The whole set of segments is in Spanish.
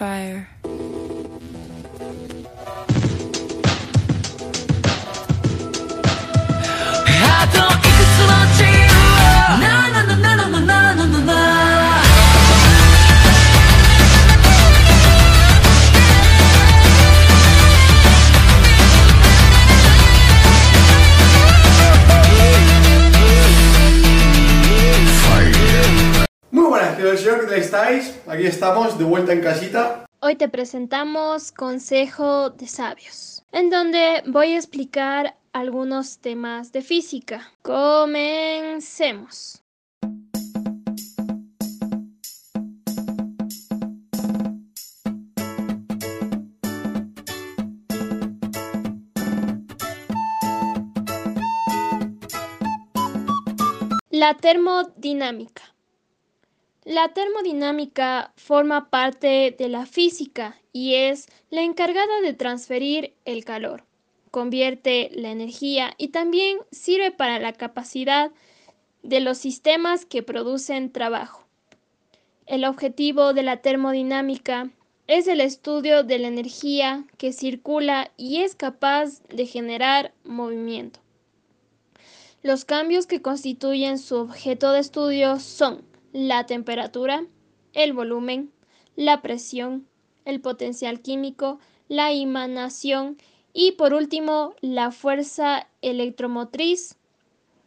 fire. Estáis? Aquí estamos, de vuelta en casita. Hoy te presentamos Consejo de Sabios, en donde voy a explicar algunos temas de física. Comencemos. La termodinámica. La termodinámica forma parte de la física y es la encargada de transferir el calor, convierte la energía y también sirve para la capacidad de los sistemas que producen trabajo. El objetivo de la termodinámica es el estudio de la energía que circula y es capaz de generar movimiento. Los cambios que constituyen su objeto de estudio son la temperatura, el volumen, la presión, el potencial químico, la emanación y por último la fuerza electromotriz,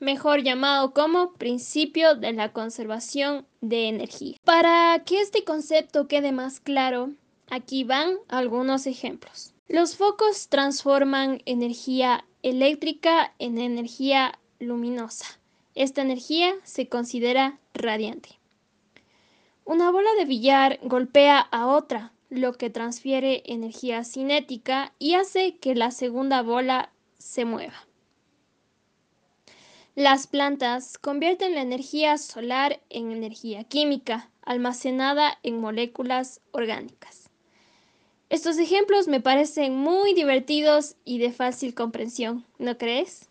mejor llamado como principio de la conservación de energía. Para que este concepto quede más claro, aquí van algunos ejemplos. Los focos transforman energía eléctrica en energía luminosa. Esta energía se considera radiante. Una bola de billar golpea a otra, lo que transfiere energía cinética y hace que la segunda bola se mueva. Las plantas convierten la energía solar en energía química, almacenada en moléculas orgánicas. Estos ejemplos me parecen muy divertidos y de fácil comprensión, ¿no crees?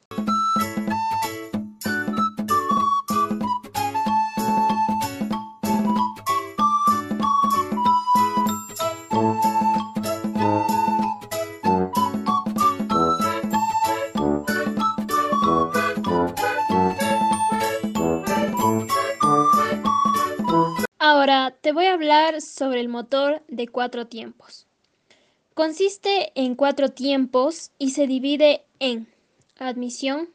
Voy a hablar sobre el motor de cuatro tiempos. Consiste en cuatro tiempos y se divide en admisión,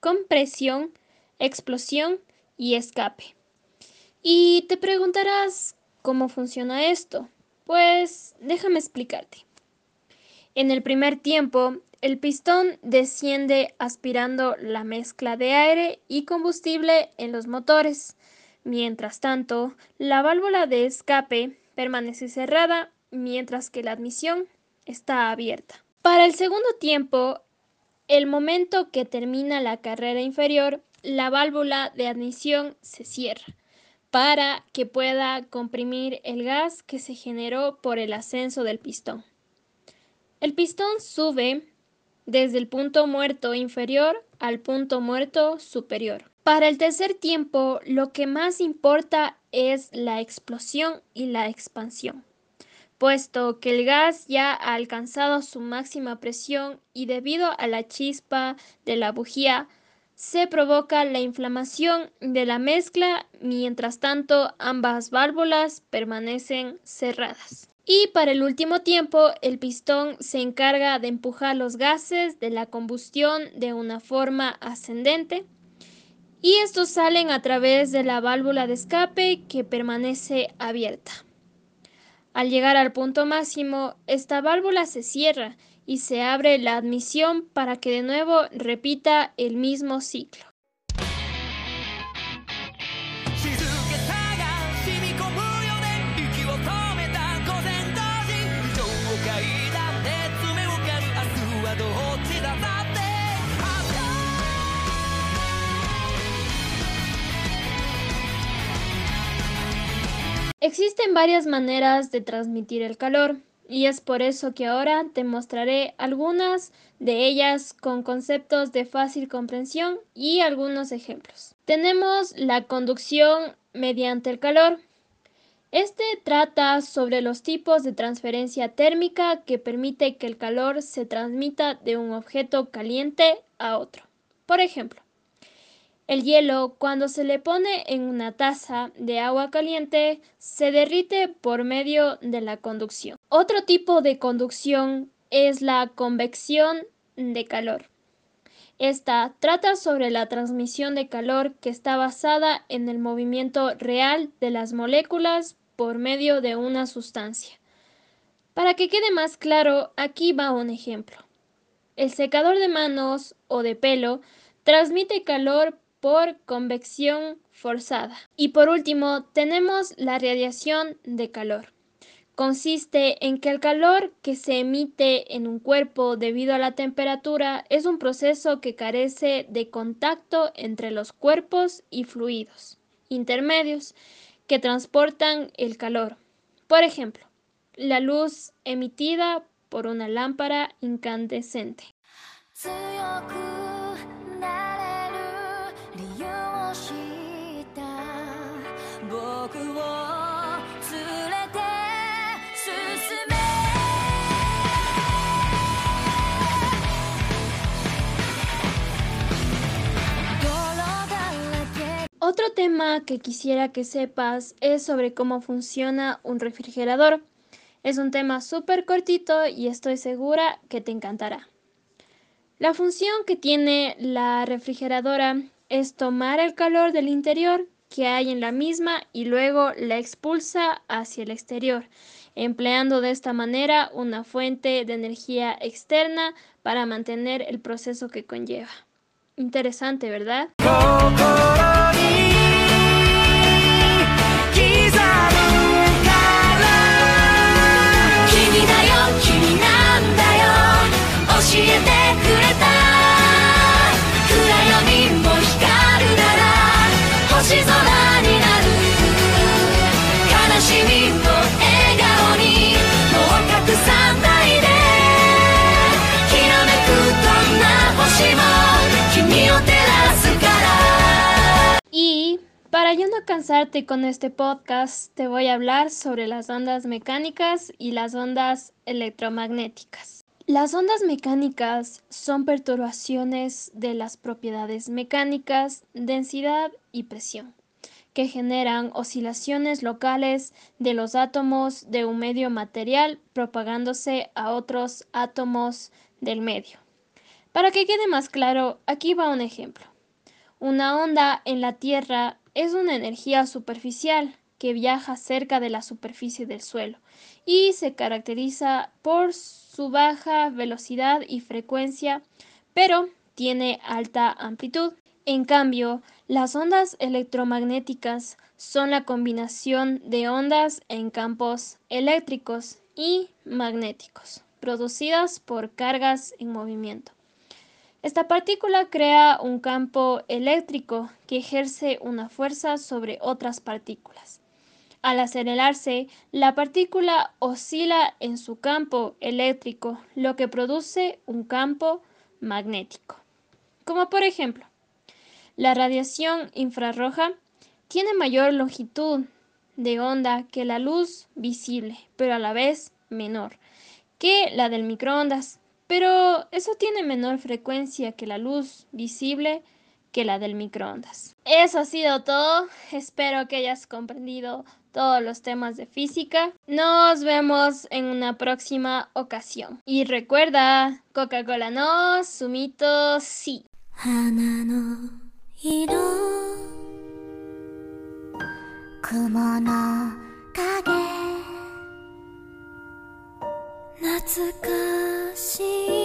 compresión, explosión y escape. Y te preguntarás cómo funciona esto. Pues déjame explicarte. En el primer tiempo, el pistón desciende aspirando la mezcla de aire y combustible en los motores. Mientras tanto, la válvula de escape permanece cerrada mientras que la admisión está abierta. Para el segundo tiempo, el momento que termina la carrera inferior, la válvula de admisión se cierra para que pueda comprimir el gas que se generó por el ascenso del pistón. El pistón sube desde el punto muerto inferior al punto muerto superior. Para el tercer tiempo, lo que más importa es la explosión y la expansión, puesto que el gas ya ha alcanzado su máxima presión y debido a la chispa de la bujía, se provoca la inflamación de la mezcla, mientras tanto ambas válvulas permanecen cerradas. Y para el último tiempo, el pistón se encarga de empujar los gases de la combustión de una forma ascendente y estos salen a través de la válvula de escape que permanece abierta. Al llegar al punto máximo, esta válvula se cierra y se abre la admisión para que de nuevo repita el mismo ciclo. Existen varias maneras de transmitir el calor y es por eso que ahora te mostraré algunas de ellas con conceptos de fácil comprensión y algunos ejemplos. Tenemos la conducción mediante el calor. Este trata sobre los tipos de transferencia térmica que permite que el calor se transmita de un objeto caliente a otro. Por ejemplo, el hielo, cuando se le pone en una taza de agua caliente, se derrite por medio de la conducción. Otro tipo de conducción es la convección de calor. Esta trata sobre la transmisión de calor que está basada en el movimiento real de las moléculas por medio de una sustancia. Para que quede más claro, aquí va un ejemplo. El secador de manos o de pelo transmite calor por convección forzada. Y por último, tenemos la radiación de calor. Consiste en que el calor que se emite en un cuerpo debido a la temperatura es un proceso que carece de contacto entre los cuerpos y fluidos intermedios que transportan el calor. Por ejemplo, la luz emitida por una lámpara incandescente. Otro tema que quisiera que sepas es sobre cómo funciona un refrigerador. Es un tema súper cortito y estoy segura que te encantará. La función que tiene la refrigeradora es tomar el calor del interior que hay en la misma y luego la expulsa hacia el exterior, empleando de esta manera una fuente de energía externa para mantener el proceso que conlleva. Interesante, ¿verdad? Para yo no cansarte con este podcast, te voy a hablar sobre las ondas mecánicas y las ondas electromagnéticas. Las ondas mecánicas son perturbaciones de las propiedades mecánicas, densidad y presión, que generan oscilaciones locales de los átomos de un medio material propagándose a otros átomos del medio. Para que quede más claro, aquí va un ejemplo. Una onda en la Tierra es una energía superficial que viaja cerca de la superficie del suelo y se caracteriza por su baja velocidad y frecuencia, pero tiene alta amplitud. En cambio, las ondas electromagnéticas son la combinación de ondas en campos eléctricos y magnéticos, producidas por cargas en movimiento. Esta partícula crea un campo eléctrico que ejerce una fuerza sobre otras partículas. Al acelerarse, la partícula oscila en su campo eléctrico, lo que produce un campo magnético. Como por ejemplo, la radiación infrarroja tiene mayor longitud de onda que la luz visible, pero a la vez menor que la del microondas pero eso tiene menor frecuencia que la luz visible que la del microondas. Eso ha sido todo. Espero que hayas comprendido todos los temas de física. Nos vemos en una próxima ocasión. Y recuerda, Coca-Cola no, Sumito sí. 心。